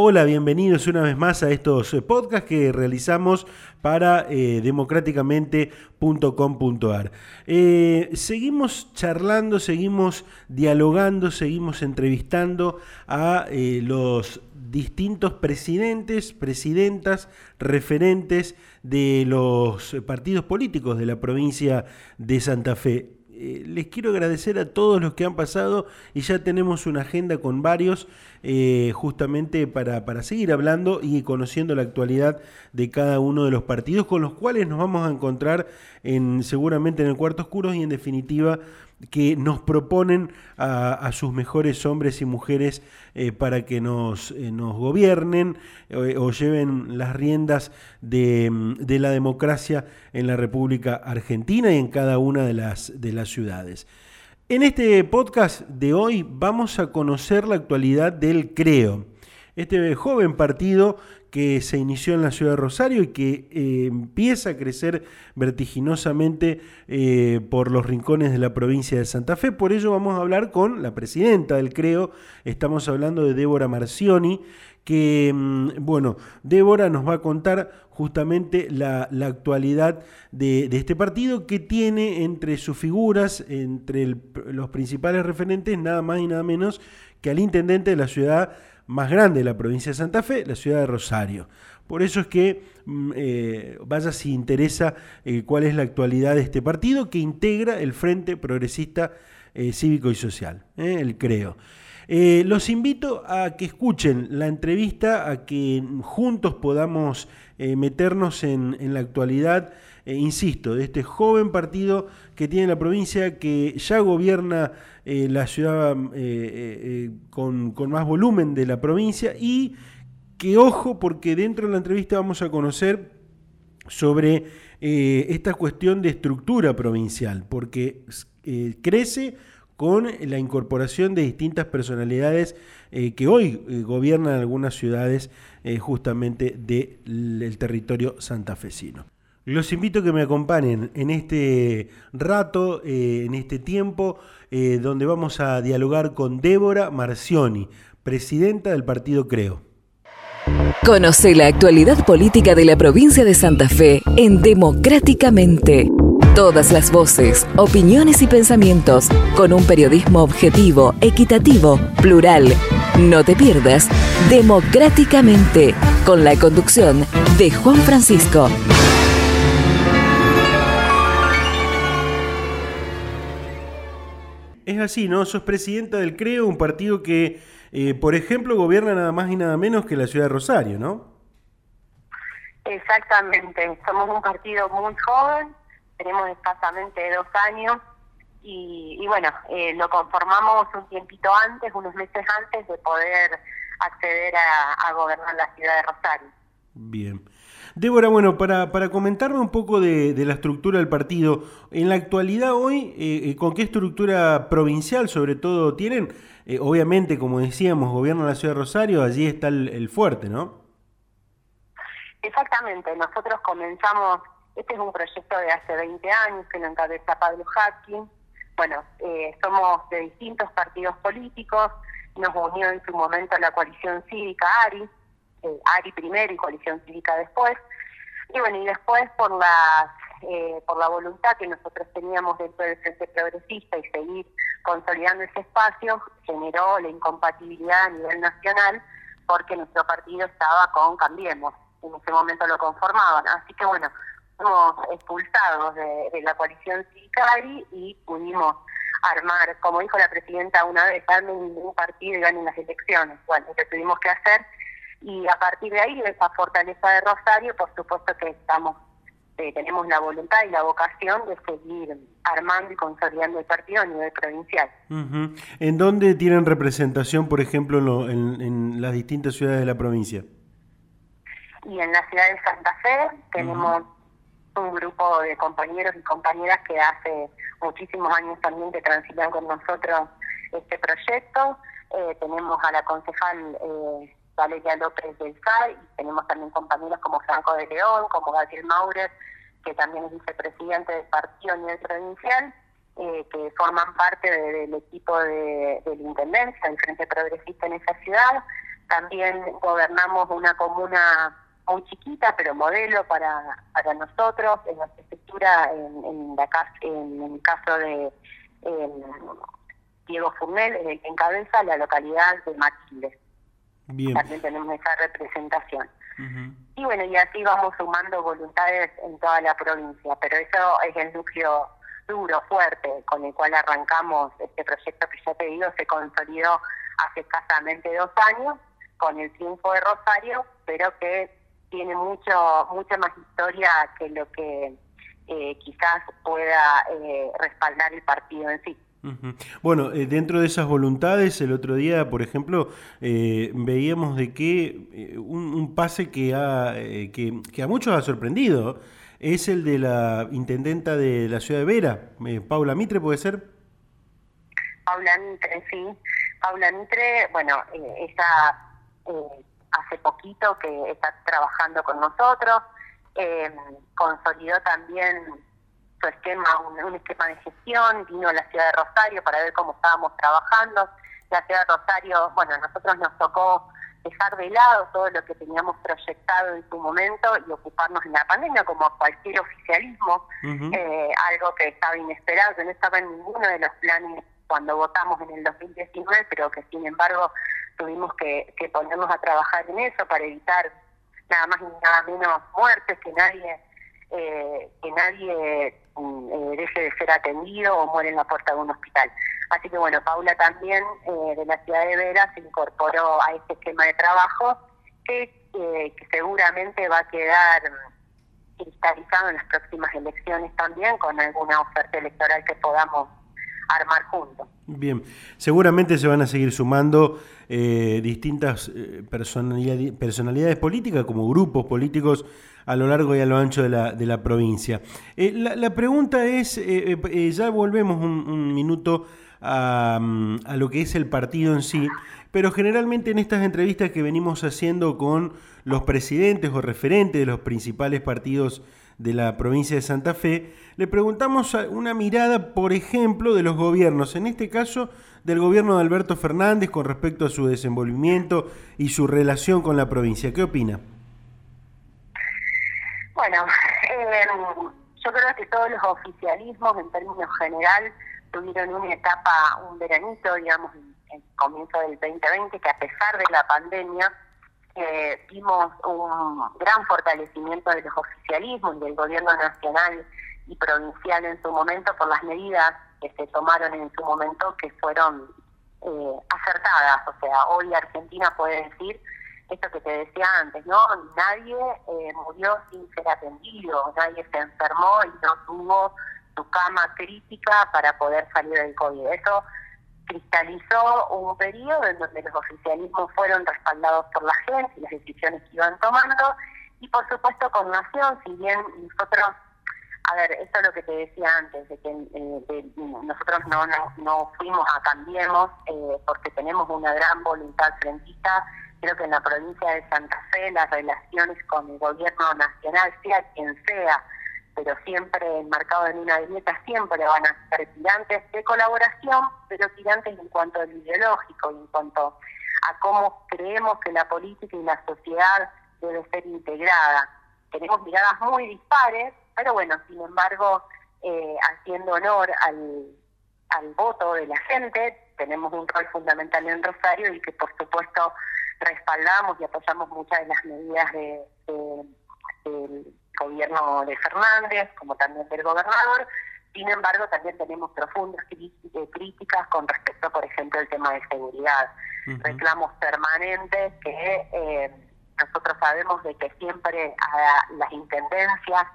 Hola, bienvenidos una vez más a estos eh, podcasts que realizamos para eh, democráticamente.com.ar. Eh, seguimos charlando, seguimos dialogando, seguimos entrevistando a los distintos presidentes, presidentas, referentes de los partidos políticos de la provincia de Santa Fe. Les quiero agradecer a todos los que han pasado y ya tenemos una agenda con varios eh, justamente para, para, seguir hablando y conociendo la actualidad de cada uno de los partidos con los cuales nos vamos a encontrar en, seguramente en el cuarto oscuro y en definitiva que nos proponen a, sus mejores hombres y mujeres eh, para que nos, eh, nos gobiernen o lleven las riendas de, de, la democracia en la República Argentina y en cada una de las, de las ciudades. En este podcast de hoy vamos a conocer la actualidad del CREO, este joven partido que se inició en la ciudad de Rosario y que eh, empieza a crecer vertiginosamente eh, por los rincones de la provincia de Santa Fe. Por ello vamos a hablar con la presidenta del CREO, estamos hablando de Débora Marcioni, que, mm, bueno, Débora nos va a contar justamente la, actualidad de, este partido que tiene entre sus figuras, entre los principales referentes, nada más y nada menos que al intendente de la ciudad más grande de la provincia de Santa Fe, la ciudad de Rosario. Por eso es que mm, eh, vaya si interesa eh, cuál es la actualidad de este partido que integra el Frente Progresista eh, Cívico y Social, el CREO. los invito a que escuchen la entrevista, a que juntos podamos meternos en, en, la actualidad, insisto, de este joven partido que tiene la provincia, que ya gobierna eh, la ciudad eh, eh, con, más volumen de la provincia y que ojo porque dentro de la entrevista vamos a conocer sobre esta cuestión de estructura provincial, porque crece con la incorporación de distintas personalidades que hoy gobiernan algunas ciudades justamente del territorio santafesino. Los invito a que me acompañen en este rato, eh, en este tiempo, eh, donde vamos a dialogar con Débora Marcioni, presidenta del partido Creo. Conoce la actualidad política de la provincia de Santa Fe en Democráticamente. Todas las voces, opiniones y pensamientos con un periodismo objetivo, equitativo, plural. No te pierdas Democráticamente con la conducción de Juan Francisco. Es así, ¿no? Sos presidenta del CREO, un partido que, eh, por ejemplo, gobierna nada más y nada menos que la ciudad de Rosario, ¿no? Exactamente, somos un partido muy joven, tenemos escasamente dos años y, bueno, eh, lo conformamos un tiempito antes, unos meses antes de poder acceder a, gobernar la ciudad de Rosario. Bien. Débora, bueno, para, para comentarme un poco de, la estructura del partido, en la actualidad hoy, eh, eh, ¿con qué estructura provincial sobre todo tienen? Eh, obviamente, como decíamos, gobierno de la ciudad de Rosario, allí está el, fuerte, ¿no? Exactamente, nosotros comenzamos, este es un proyecto de hace 20 años que lo encabeza Pablo Hacking, bueno, somos de distintos partidos políticos, nos unió en su momento la coalición cívica ARI, eh, ARI primero y Coalición Cívica después. Y bueno, y después por la, eh, por la voluntad que nosotros teníamos dentro del Frente Progresista y seguir consolidando ese espacio, generó la incompatibilidad a nivel nacional porque nuestro partido estaba con Cambiemos, en ese momento lo conformaban. Así que bueno, fuimos expulsados de, la coalición cívica ARI y pudimos armar, como dijo la presidenta una vez, armen un partido y ganen las elecciones. Bueno, lo que tuvimos que hacer y a partir de ahí, de esa fortaleza de Rosario, por supuesto que estamos eh, tenemos la voluntad y la vocación de seguir armando y consolidando el partido a nivel provincial. ¿En dónde tienen representación, por ejemplo, en, las distintas ciudades de la provincia? Y en la ciudad de Santa Fe tenemos un grupo de compañeros y compañeras que hace muchísimos años también que transitan con nosotros este proyecto. Eh, tenemos a la concejal eh, Valeria López del CAI, y tenemos también compañeros como Franco de León, como Gabriel Maurer, que también es vicepresidente del partido a nivel provincial, eh, que forman parte del equipo de, la Intendencia, del Frente Progresista en esa ciudad. También gobernamos una comuna muy chiquita, pero modelo para, para nosotros, en la prefectura, en, en, la, en el caso de Diego Furnel, el que encabeza la localidad de También tenemos esa representación. Y bueno, y así vamos sumando voluntades en toda la provincia, pero eso es el núcleo duro, fuerte, con el cual arrancamos este proyecto que ya te digo, se consolidó hace escasamente dos años con el triunfo de Rosario, pero que tiene mucho mucha más historia que lo que eh, quizás pueda eh, respaldar el partido en sí. Bueno, eh, dentro de esas voluntades, el otro día, por ejemplo, veíamos de que un, pase que a, que, que, a muchos ha sorprendido es el de la intendenta de la ciudad de Vera, Paula Mitre, ¿puede ser? Paula Mitre, sí. Paula Mitre, bueno, ella hace poquito que está trabajando con nosotros, eh, consolidó también su esquema, un, esquema de gestión, vino a la ciudad de Rosario para ver cómo estábamos trabajando. La ciudad de Rosario, bueno, a nosotros nos tocó dejar de lado todo lo que teníamos proyectado en su momento y ocuparnos en la pandemia como cualquier oficialismo, eh, algo que estaba inesperado, que no estaba en ninguno de los planes cuando votamos en el 2019, pero que sin embargo tuvimos que, ponernos a trabajar en eso para evitar nada más ni nada menos muertes, que nadie eh, que nadie eh, deje de ser atendido o muere en la puerta de un hospital. Así que bueno, Paula también eh, de la ciudad de Vera se incorporó a este esquema de trabajo que, seguramente va a quedar cristalizado en las próximas elecciones también con alguna oferta electoral que podamos armar juntos. Bien, seguramente se van a seguir sumando eh, distintas eh, personalidades, políticas como grupos políticos a lo largo y a lo ancho de la, de la provincia. Eh, la, pregunta es, ya volvemos un, minuto a, a, lo que es el partido en sí, pero generalmente en estas entrevistas que venimos haciendo con los presidentes o referentes de los principales partidos de la provincia de Santa Fe, le preguntamos una mirada, por ejemplo, de los gobiernos, en este caso del gobierno de Alberto Fernández con respecto a su desenvolvimiento y su relación con la provincia. ¿Qué opina? Bueno, eh, yo creo que todos los oficialismos en términos general tuvieron una etapa, un veranito, digamos, en el comienzo del 2020, que a pesar de la pandemia, eh, vimos un gran fortalecimiento de los oficialismos y del gobierno nacional y provincial en su momento por las medidas que se tomaron en su momento que fueron eh, acertadas. O sea, hoy Argentina puede decir esto que te decía antes, ¿no? Nadie eh, murió sin ser atendido, nadie se enfermó y no tuvo su cama crítica para poder salir del COVID. Eso cristalizó un periodo en donde los oficialismos fueron respaldados por la gente y las decisiones que iban tomando, y por supuesto con Nación, si bien nosotros, a ver, esto es lo que te decía antes, de que eh, nosotros no, no, fuimos a Cambiemos eh, porque tenemos una gran voluntad frentista, creo que en la provincia de Santa Fe las relaciones con el gobierno nacional, sea quien sea, pero siempre enmarcado en una dieta, siempre van a ser tirantes de colaboración, pero tirantes en cuanto a lo ideológico, en cuanto a cómo creemos que la política y la sociedad debe ser integrada. Tenemos miradas muy dispares, pero bueno, sin embargo, eh, haciendo honor al, al voto de la gente, tenemos un rol fundamental en Rosario y que por supuesto respaldamos y apoyamos muchas de las medidas de, de gobierno de Fernández, como también del gobernador. Sin embargo, también tenemos profundas eh, críticas con respecto, por ejemplo, al tema de seguridad. Reclamos permanentes que eh, nosotros sabemos de que siempre las intendencias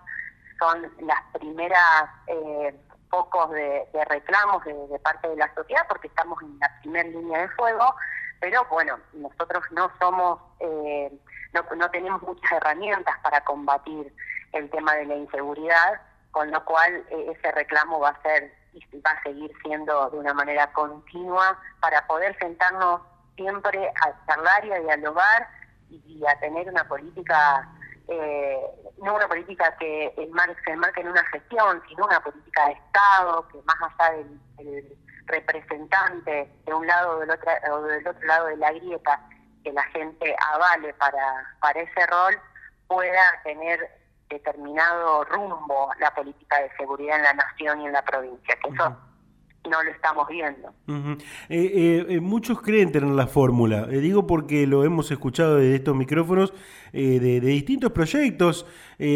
son las primeras eh, focos de, reclamos de, parte de la sociedad porque estamos en la primera línea de fuego, pero bueno, nosotros no somos, eh, no, no tenemos muchas herramientas para combatir el tema de la inseguridad, con lo cual eh, ese reclamo va a ser y va a seguir siendo de una manera continua para poder sentarnos siempre a charlar y a dialogar y, a tener una política, eh, no una política que se enmarque en una gestión, sino una política de Estado, que más allá del, representante de un lado o del otro, o del otro lado de la grieta que la gente avale para, para ese rol, pueda tener determinado rumbo la política de seguridad en la nación y en la provincia, que eso no lo estamos viendo. Eh, eh, eh, muchos creen tener la fórmula, digo porque lo hemos escuchado desde estos micrófonos de, distintos proyectos,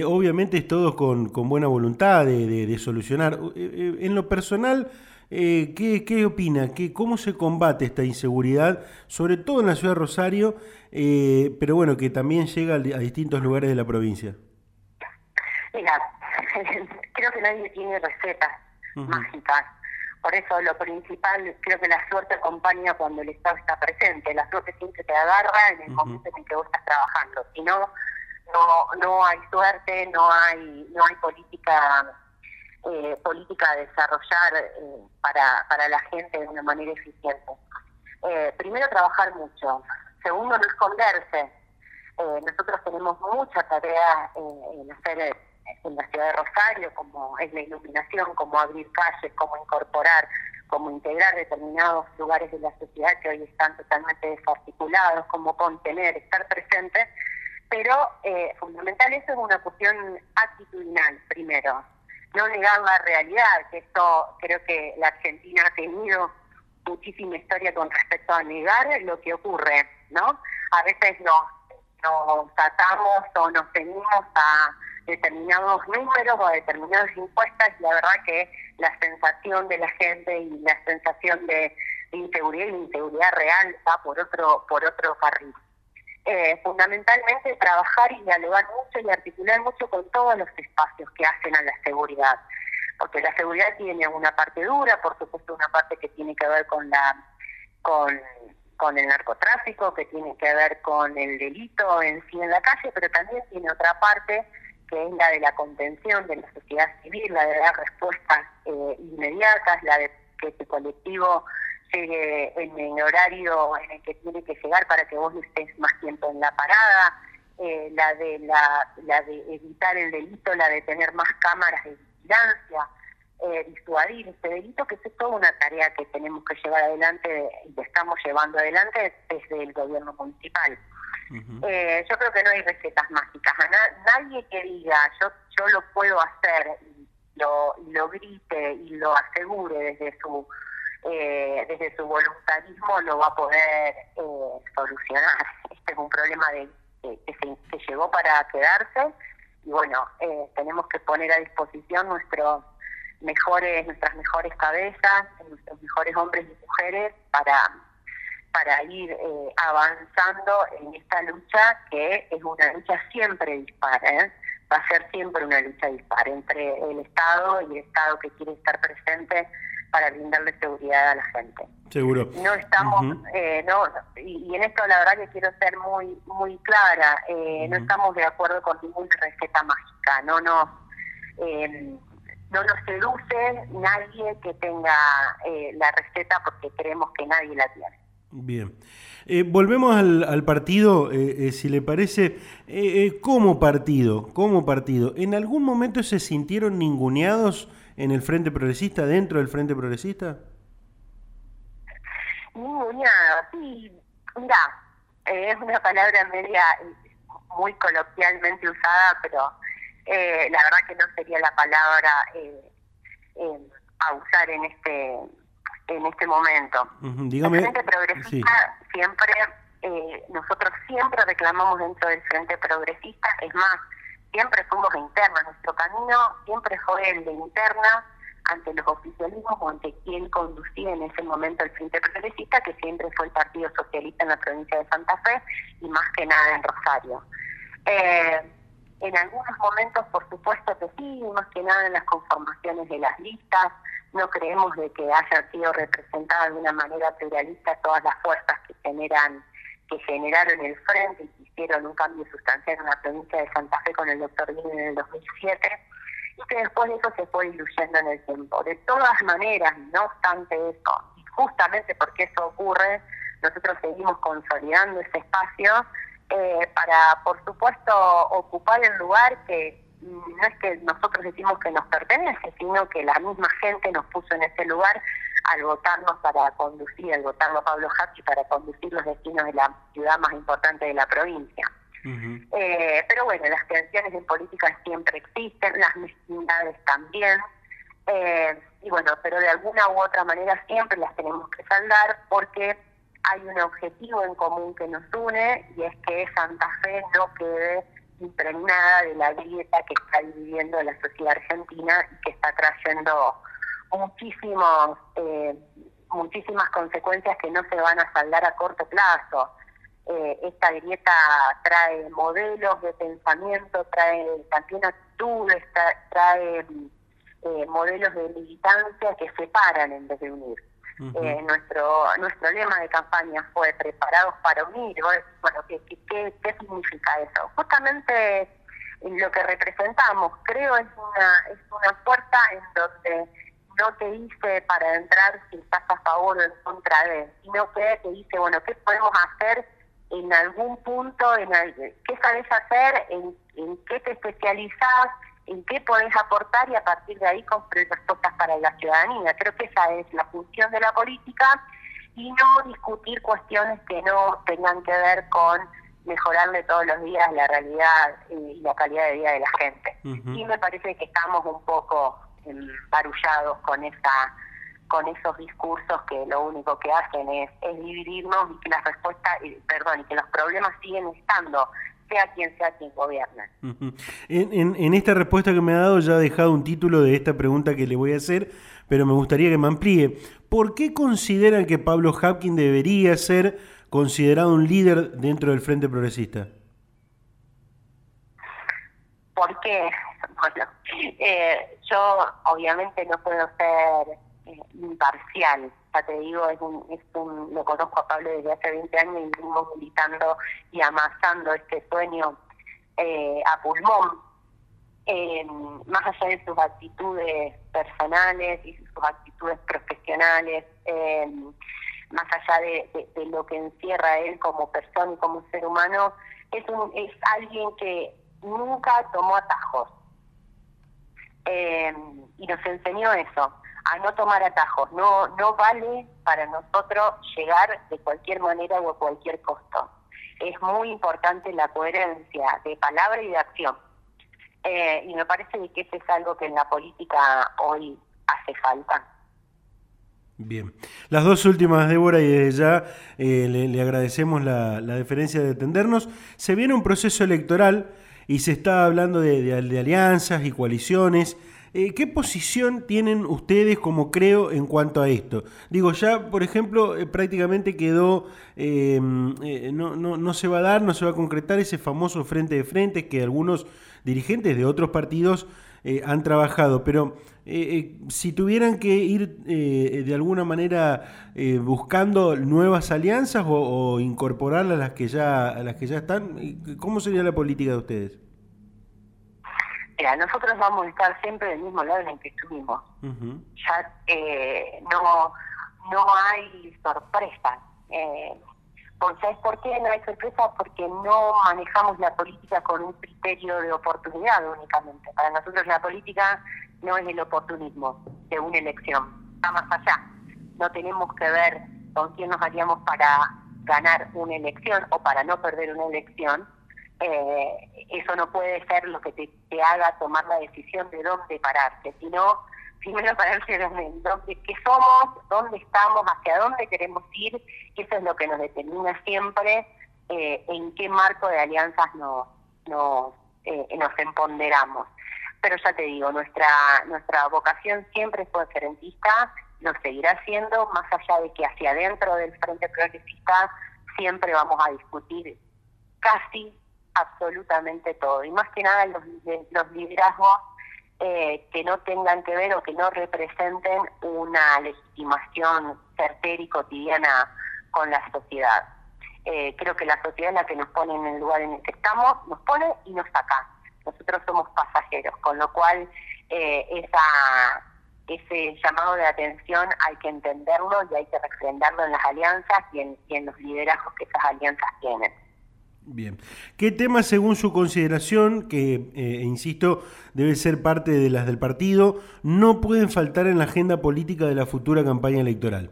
obviamente todos con, con buena voluntad de, solucionar. en lo personal, ¿qué, ¿qué, opina? ¿Qué, ¿Cómo se combate esta inseguridad, sobre todo en la ciudad de Rosario, pero bueno, que también llega a distintos lugares de la provincia? Mira, creo que nadie tiene recetas mágicas por eso lo principal, creo que la suerte acompaña cuando el Estado está presente. La suerte siempre te agarra en el momento en que vos estás trabajando. Si no, no, no hay suerte, no hay, no hay política eh, política a desarrollar eh, para, para la gente de una manera eficiente. Eh, primero, trabajar mucho. Segundo, no esconderse. nosotros tenemos mucha tarea en hacer en la ciudad de Rosario, como es la iluminación, como abrir calles, como incorporar, como integrar determinados lugares de la sociedad que hoy están totalmente desarticulados, como contener, estar presente, pero eh, fundamental eso es una cuestión actitudinal, primero, no negar la realidad, que esto creo que la Argentina ha tenido muchísima historia con respecto a negar lo que ocurre, ¿no? A veces nos, nos tratamos o nos tenemos a determinados números o determinadas encuestas y la verdad que la sensación de la gente y la sensación de, inseguridad y la inseguridad real va por otro por otro carril. Eh, fundamentalmente trabajar y dialogar mucho y articular mucho con todos los espacios que hacen a la seguridad, porque la seguridad tiene una parte dura, por supuesto una parte que tiene que ver con la con, con el narcotráfico, que tiene que ver con el delito en sí en la calle, pero también tiene otra parte que es la de la contención de la sociedad civil, la de dar respuestas eh, inmediatas, la de que tu colectivo llegue en el horario en el que tiene que llegar para que vos no estés más tiempo en la parada, eh, la de la, la de evitar el delito, la de tener más cámaras de vigilancia, eh, disuadir este delito, que es toda una tarea que tenemos que llevar adelante y que estamos llevando adelante desde el gobierno municipal. Eh, yo creo que no hay recetas mágicas. nadie que diga yo yo lo puedo hacer y lo, lo grite y lo asegure desde su eh, desde su voluntarismo lo va a poder eh, solucionar. Este es un problema de, que, se, llegó para quedarse y bueno, tenemos que poner a disposición nuestros mejores, nuestras mejores cabezas, nuestros mejores hombres y mujeres para para ir eh, avanzando en esta lucha que es una lucha siempre dispara, ¿eh? va a ser siempre una lucha dispara entre el Estado y el Estado que quiere estar presente para brindarle seguridad a la gente. Seguro. No estamos, eh, no, y, en esto la verdad que quiero ser muy muy clara, no estamos de acuerdo con ninguna receta mágica, no nos no nos seduce nadie que tenga la receta porque creemos que nadie la tiene. Bien. Eh, volvemos al, partido, eh, eh, si le parece, como partido, como partido, ¿en algún momento se sintieron ninguneados en el Frente Progresista, dentro del Frente Progresista? Ninguneados, sí. Mira, es una palabra media muy coloquialmente usada, pero la verdad que no sería la palabra a usar en este en este momento. El Frente Progresista siempre, eh, nosotros siempre reclamamos dentro del Frente Progresista, es más, siempre fuimos internos, nuestro camino siempre fue el de interna ante los oficialismos o ante quien conducía en ese momento el Frente Progresista, que siempre fue el Partido Socialista en la provincia de Santa Fe y más que nada en Rosario. Eh, en algunos momentos, por supuesto que sí, más que nada en las conformaciones de las listas, no creemos de que hayan sido representadas de una manera pluralista todas las fuerzas que generan que generaron el frente y que hicieron un cambio sustancial en la provincia de Santa Fe con el doctor Guín en el 2007 y que después de eso se fue diluyendo en el tiempo. De todas maneras, no obstante eso, y justamente porque eso ocurre, nosotros seguimos consolidando ese espacio eh, para, por supuesto, ocupar el lugar que no es que nosotros decimos que nos pertenece, sino que la misma gente nos puso en ese lugar al votarnos para conducir, al votarlo Pablo Hachi para conducir los destinos de la ciudad más importante de la provincia. Eh, pero bueno, las tensiones en política siempre existen, las mezquindades también, eh, y bueno, pero de alguna u otra manera siempre las tenemos que saldar porque hay un objetivo en común que nos une y es que Santa Fe no quede impregnada de la grieta que está viviendo la sociedad argentina y que está trayendo muchísimos, eh, muchísimas consecuencias que no se van a saldar a corto plazo. Eh, esta grieta trae modelos de pensamiento, trae también actitudes, trae eh, modelos de militancia que separan en vez de unir. eh, nuestro nuestro lema de campaña fue preparados para unir. Bueno, ¿qué, qué, qué significa eso? Justamente lo que representamos, creo, es una, es una puerta en donde no te dice para entrar si estás a favor o en contra de, sino que te dice, bueno, ¿qué podemos hacer en algún punto? En ¿Qué sabes hacer? En, ¿En qué te especializas? ¿En qué podés aportar? Y a partir de ahí construir respuestas para la ciudadanía. Creo que esa es la función de la política y no discutir cuestiones que no tengan que ver con mejorarle todos los días la realidad y la calidad de vida de la gente. Y me parece que estamos un poco barullados con esa con esos discursos que lo único que hacen es, dividirnos y que las respuestas, perdón, y que los problemas siguen estando, sea quien sea quien gobierna. en, en, esta respuesta que me ha dado ya ha dejado un título de esta pregunta que le voy a hacer, pero me gustaría que me amplíe. ¿Por qué consideran que Pablo Hapkin debería ser considerado un líder dentro del Frente Progresista? ¿Por qué? Bueno, eh, yo obviamente no puedo ser eh, imparcial. Ya te digo, es un, es un, lo conozco a Pablo desde hace 20 años y venimos militando y amasando este sueño eh, a pulmón. más allá de sus actitudes personales y sus actitudes profesionales, más allá de, de, lo que encierra él como persona y como ser humano, es, un, es alguien que nunca tomó atajos eh, y nos enseñó eso, a no tomar atajos. No, no vale para nosotros llegar de cualquier manera o a cualquier costo. Es muy importante la coherencia de palabra y de acción. Eh, y me parece que eso es algo que en la política hoy hace falta. Bien. Las dos últimas, Débora, y desde ya eh, le, agradecemos la, la deferencia de atendernos. Se viene un proceso electoral y se está hablando de, alianzas y coaliciones. Eh, ¿Qué posición tienen ustedes, como creo, en cuanto a esto? Digo, ya, por ejemplo, eh, prácticamente quedó, eh, no, no, no, se va a dar, no se va a concretar ese famoso frente de frente que algunos dirigentes de otros partidos han trabajado, pero si tuvieran que ir de alguna manera buscando nuevas alianzas o, o incorporarlas a las que ya a las que ya están, ¿cómo sería la política de ustedes? Mira, nosotros vamos a estar siempre del mismo lado en el que estuvimos. Ya eh, no, no hay sorpresa. Eh, ¿Sabes por qué no hay sorpresa? Porque no manejamos la política con un criterio de oportunidad únicamente. Para nosotros la política no es el oportunismo de una elección, va más allá. No tenemos que ver con quién nos haríamos para ganar una elección o para no perder una elección, eh, eso no puede ser lo que te, haga tomar la decisión de dónde pararse, sino primero pararse en dónde, qué somos, dónde estamos, hacia dónde queremos ir, eso es lo que nos determina siempre eh, en qué marco de alianzas nos, nos, eh, nos empoderamos. Pero ya te digo, nuestra, nuestra vocación siempre fue frentista, lo seguirá siendo, más allá de que hacia adentro del Frente Progresista siempre vamos a discutir casi absolutamente todo. Y más que nada los, los liderazgos eh, que no tengan que ver o que no representen una legitimación certera y cotidiana con la sociedad. Eh, creo que la sociedad es la que nos pone en el lugar en el que estamos, nos pone y nos saca. Nosotros somos pasajeros, con lo cual eh, esa, ese llamado de atención hay que entenderlo y hay que refrendarlo en las alianzas y en, y en los liderazgos que esas alianzas tienen. Bien. ¿Qué temas, según su consideración, que, eh, insisto, debe ser parte de las del partido, no pueden faltar en la agenda política de la futura campaña electoral?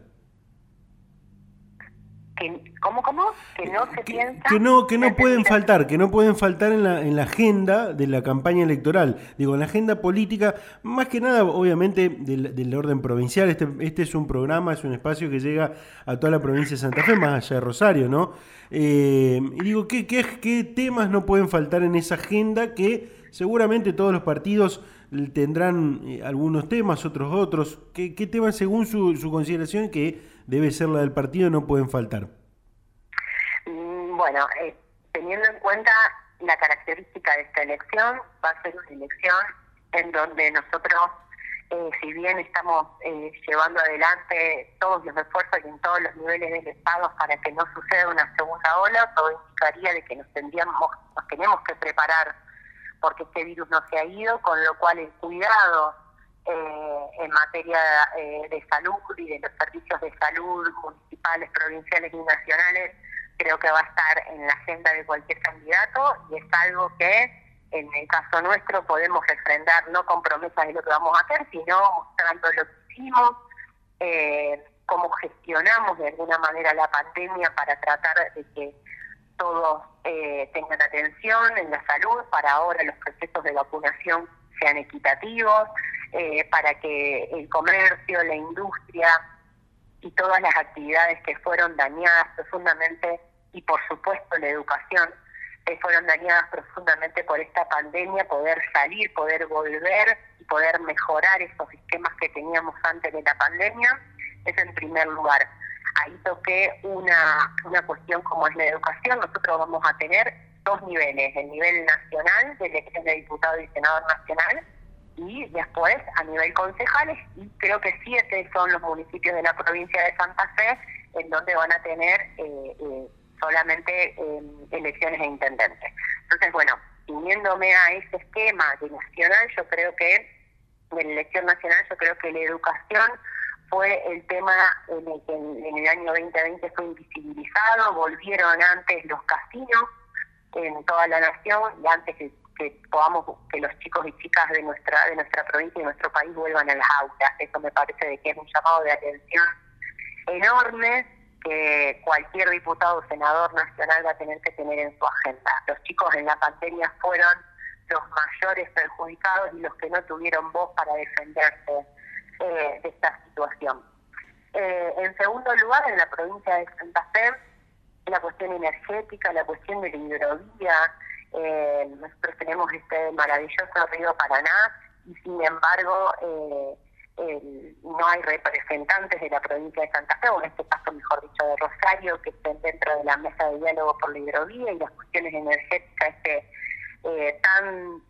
¿Cómo, cómo? Que no se piensa... Que no, que no pueden faltar, que no pueden faltar en la, en la agenda de la campaña electoral. Digo, en la agenda política, más que nada, obviamente, del, orden provincial. Este, este es un programa, es un espacio que llega a toda la provincia de Santa Fe, más allá de Rosario, ¿no? Eh, y digo, ¿qué, qué, qué temas no pueden faltar en esa agenda que seguramente todos los partidos tendrán eh, algunos temas, otros otros. ¿Qué, qué temas, según su, su consideración, que debe ser la del partido, no pueden faltar? Bueno, eh, teniendo en cuenta la característica de esta elección, va a ser una elección en donde nosotros, eh, si bien estamos eh, llevando adelante todos los esfuerzos y en todos los niveles del Estado para que no suceda una segunda ola, todo indicaría de que nos tendríamos, nos tenemos que preparar porque este virus no se ha ido, con lo cual el cuidado eh, en materia eh, de salud y de los servicios de salud municipales, provinciales y nacionales, creo que va a estar en la agenda de cualquier candidato y es algo que en el caso nuestro podemos refrendar no con promesas de lo que vamos a hacer, sino mostrando lo que hicimos, eh, cómo gestionamos de alguna manera la pandemia para tratar de que todos eh, tengan atención en la salud, para ahora los procesos de vacunación sean equitativos, eh, para que el comercio, la industria y todas las actividades que fueron dañadas profundamente, y por supuesto la educación, que fueron dañadas profundamente por esta pandemia, poder salir, poder volver y poder mejorar esos sistemas que teníamos antes de la pandemia, es en primer lugar. Ahí toqué una, una cuestión como es la educación. Nosotros vamos a tener dos niveles, el nivel nacional de elección de diputado y senador nacional y después a nivel concejales y creo que siete son los municipios de la provincia de Santa Fe en donde van a tener eh, eh, solamente eh, elecciones de intendentes. Entonces, bueno, uniéndome a ese esquema de nacional, yo creo que, de la elección nacional, yo creo que la educación fue el tema en el que en, el año 2020 fue invisibilizado, volvieron antes los casinos en toda la nación y antes que, podamos que los chicos y chicas de nuestra de nuestra provincia y nuestro país vuelvan a las aulas. Eso me parece de que es un llamado de atención enorme que cualquier diputado o senador nacional va a tener que tener en su agenda. Los chicos en la pandemia fueron los mayores perjudicados y los que no tuvieron voz para defenderse eh, de esta situación. Eh, en segundo lugar, en la provincia de Santa Fe, la cuestión energética, la cuestión de la hidrovía. Eh, nosotros tenemos este maravilloso río Paraná y sin embargo no hay representantes de la provincia de Santa Fe, o en este caso, mejor dicho, de Rosario, que estén dentro de la mesa de diálogo por la hidrovía y las cuestiones energéticas este, tan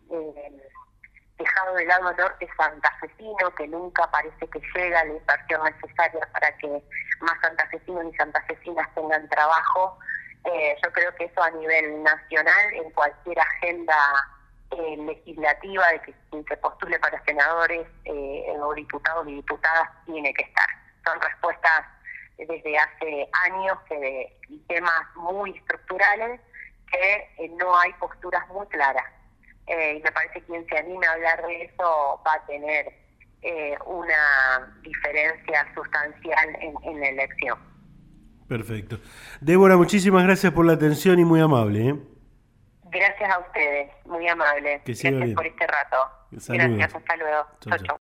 dejado de lado norte santafesino, que nunca parece que llega la inversión necesaria para que más santafesinos y santafesinas tengan trabajo. Eh, yo creo que eso a nivel nacional, en cualquier agenda eh, legislativa de que se postule para senadores eh, o diputados y diputadas, tiene que estar. Son respuestas desde hace años que de temas muy estructurales que no hay posturas muy claras y me parece que quien se anime a hablar de eso va a tener una diferencia sustancial en, la elección. Perfecto. Débora, muchísimas gracias por la atención y muy amable. ¿eh? Gracias a ustedes, muy amable. gracias por este rato. Gracias, hasta luego. chau.